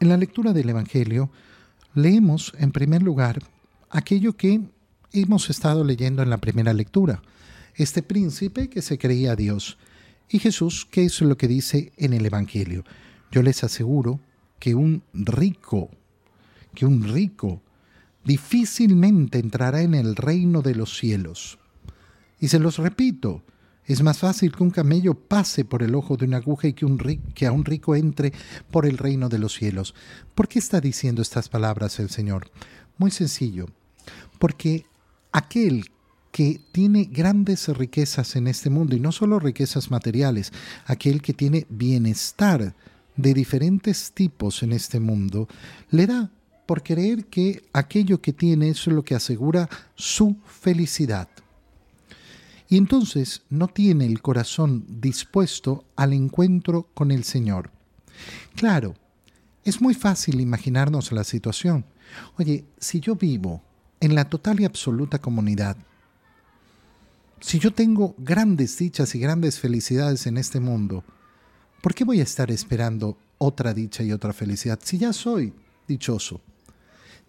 En la lectura del Evangelio leemos en primer lugar aquello que hemos estado leyendo en la primera lectura, este príncipe que se creía Dios. Y Jesús, ¿qué es lo que dice en el Evangelio? Yo les aseguro que un rico, que un rico difícilmente entrará en el reino de los cielos. Y se los repito, es más fácil que un camello pase por el ojo de una aguja y que, que a un rico entre por el reino de los cielos. ¿Por qué está diciendo estas palabras el Señor? Muy sencillo, porque aquel que tiene grandes riquezas en este mundo, y no solo riquezas materiales, aquel que tiene bienestar de diferentes tipos en este mundo, le da por creer que aquello que tiene es lo que asegura su felicidad. Y entonces no tiene el corazón dispuesto al encuentro con el Señor. Claro, es muy fácil imaginarnos la situación. Oye, si yo vivo en la total y absoluta comunidad, si yo tengo grandes dichas y grandes felicidades en este mundo, ¿por qué voy a estar esperando otra dicha y otra felicidad si ya soy dichoso?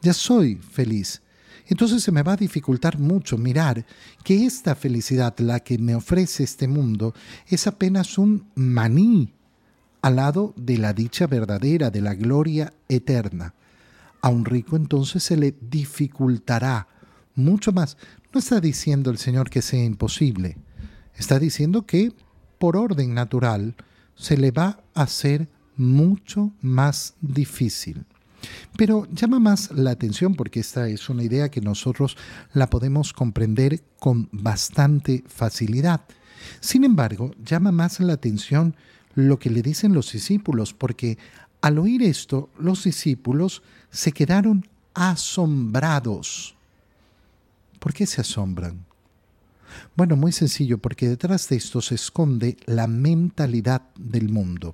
Ya soy feliz. Entonces se me va a dificultar mucho mirar que esta felicidad, la que me ofrece este mundo, es apenas un maní al lado de la dicha verdadera, de la gloria eterna. A un rico entonces se le dificultará mucho más. No está diciendo el Señor que sea imposible, está diciendo que por orden natural se le va a hacer mucho más difícil. Pero llama más la atención porque esta es una idea que nosotros la podemos comprender con bastante facilidad. Sin embargo, llama más la atención lo que le dicen los discípulos, porque al oír esto, los discípulos se quedaron asombrados. ¿Por qué se asombran? Bueno, muy sencillo, porque detrás de esto se esconde la mentalidad del mundo.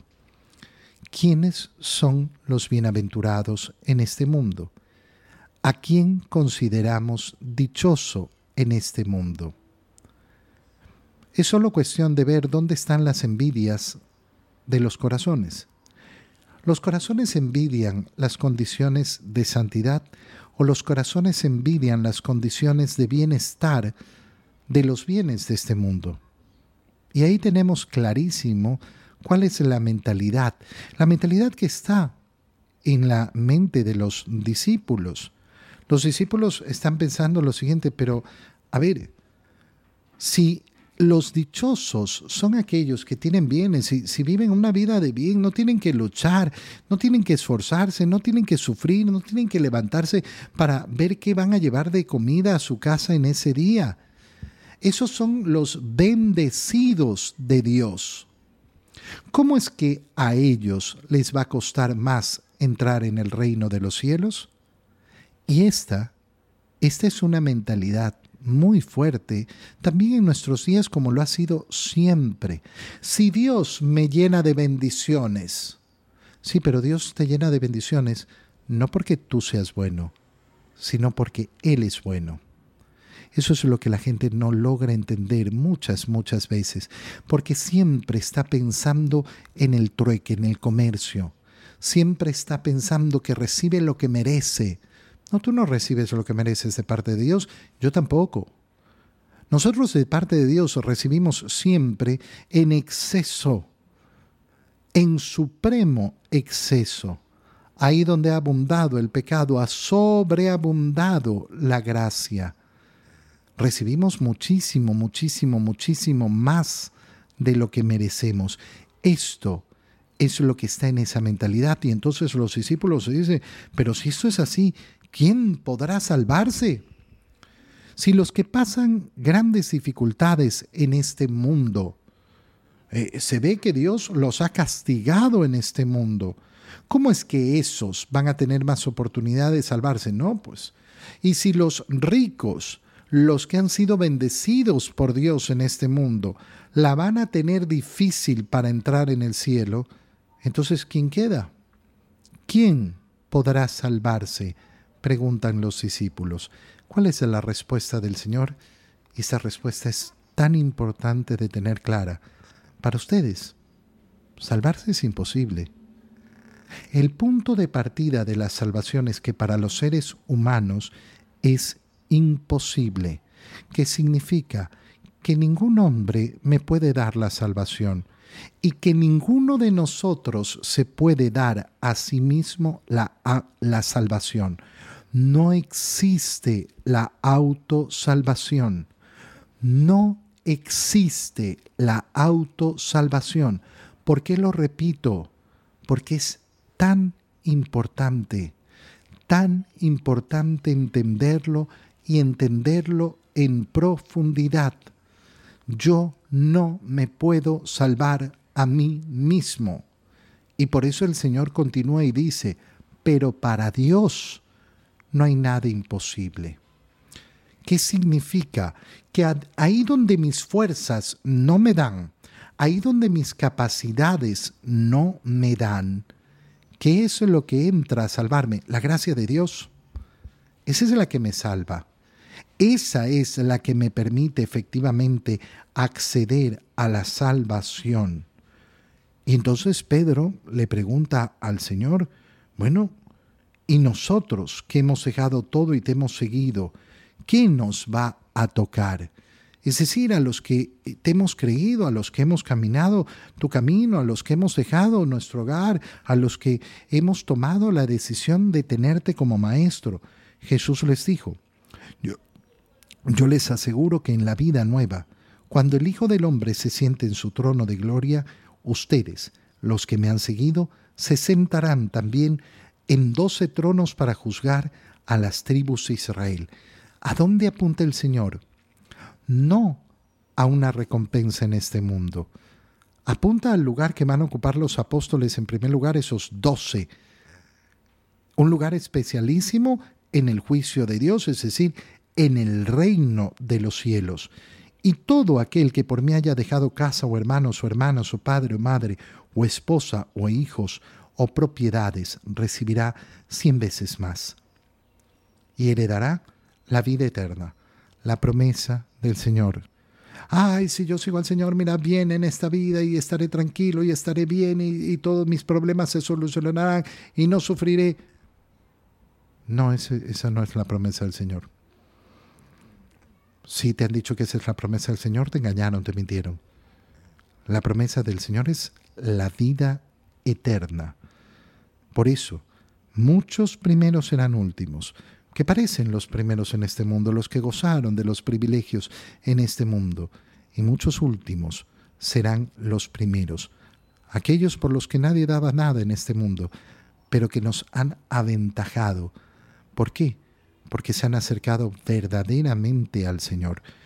¿Quiénes son los bienaventurados en este mundo? ¿A quién consideramos dichoso en este mundo? Es solo cuestión de ver dónde están las envidias de los corazones. Los corazones envidian las condiciones de santidad o los corazones envidian las condiciones de bienestar de los bienes de este mundo. Y ahí tenemos clarísimo cuál es la mentalidad, la mentalidad que está en la mente de los discípulos. Los discípulos están pensando lo siguiente, pero a ver, si los dichosos son aquellos que tienen bienes, si, si, viven una vida de bien, no tienen que luchar, no tienen que esforzarse, no tienen que sufrir, no tienen que levantarse para ver qué van a llevar de comida a su casa en ese día. Esos son los bendecidos de Dios. ¿Cómo es que a ellos les va a costar más entrar en el reino de los cielos? Y esta, esta es una mentalidad muy fuerte, también en nuestros días como lo ha sido siempre. Si Dios me llena de bendiciones, sí, pero Dios te llena de bendiciones no porque tú seas bueno, sino porque Él es bueno. Eso es lo que la gente no logra entender muchas, muchas veces, porque siempre está pensando en el trueque, en el comercio. Siempre está pensando que recibe lo que merece, no, tú no recibes lo que mereces de parte de Dios, yo tampoco. Nosotros de parte de Dios recibimos siempre en exceso, en supremo exceso. Ahí donde ha abundado el pecado, ha sobreabundado la gracia. Recibimos muchísimo, muchísimo, muchísimo más de lo que merecemos. Esto es lo que está en esa mentalidad. Y entonces los discípulos se dicen, pero si esto es así, ¿quién podrá salvarse? Si los que pasan grandes dificultades en este mundo, eh, se ve que Dios los ha castigado en este mundo, ¿cómo es que esos van a tener más oportunidad de salvarse? No, pues. Y si los ricos, los que han sido bendecidos por Dios en este mundo, la van a tener difícil para entrar en el cielo, entonces ¿quién queda? ¿Quién podrá salvarse? preguntan los discípulos. ¿Cuál es la respuesta del Señor? Y esa respuesta es tan importante de tener clara. Para ustedes, salvarse es imposible. El punto de partida de la salvación es que para los seres humanos es imposible, que significa que ningún hombre me puede dar la salvación y que ninguno de nosotros se puede dar a sí mismo la, la salvación. No existe la autosalvación. No existe la autosalvación. ¿Por qué lo repito? Porque es tan importante, tan importante entenderlo y entenderlo en profundidad. Yo no me puedo salvar a mí mismo. Y por eso el Señor continúa y dice, pero para Dios no hay nada imposible. ¿Qué significa? Que ahí donde mis fuerzas no me dan, ahí donde mis capacidades no me dan, ¿qué es lo que entra a salvarme? La gracia de Dios. Esa es la que me salva. Esa es la que me permite efectivamente acceder a la salvación. Y entonces Pedro le pregunta al Señor, bueno, ¿y nosotros que hemos dejado todo y te hemos seguido, qué nos va a tocar? Es decir, a los que te hemos creído, a los que hemos caminado tu camino, a los que hemos dejado nuestro hogar, a los que hemos tomado la decisión de tenerte como maestro. Jesús les dijo, yo, yo les aseguro que en la vida nueva, cuando el Hijo del Hombre se siente en su trono de gloria, ustedes, los que me han seguido, se sentarán también en doce tronos para juzgar a las tribus de Israel. ¿A dónde apunta el Señor? No a una recompensa en este mundo. Apunta al lugar que van a ocupar los apóstoles, en primer lugar, esos doce. Un lugar especialísimo en el juicio de Dios, es decir, en el reino de los cielos. Y todo aquel que por mí haya dejado casa o hermanos o hermanas o padre o madre o esposa o hijos o propiedades recibirá cien veces más y heredará la vida eterna, la promesa del Señor. Ay, si yo sigo al Señor, mira, bien en esta vida y estaré tranquilo y estaré bien y, todos mis problemas se solucionarán y no sufriré. No, esa no es la promesa del Señor. Si te han dicho que esa es la promesa del Señor, te engañaron, te mintieron. La promesa del Señor es la vida eterna. Por eso, muchos primeros serán últimos, que parecen los primeros en este mundo, los que gozaron de los privilegios en este mundo, y muchos últimos serán los primeros, aquellos por los que nadie daba nada en este mundo, pero que nos han aventajado. ¿Por qué? Porque se han acercado verdaderamente al Señor.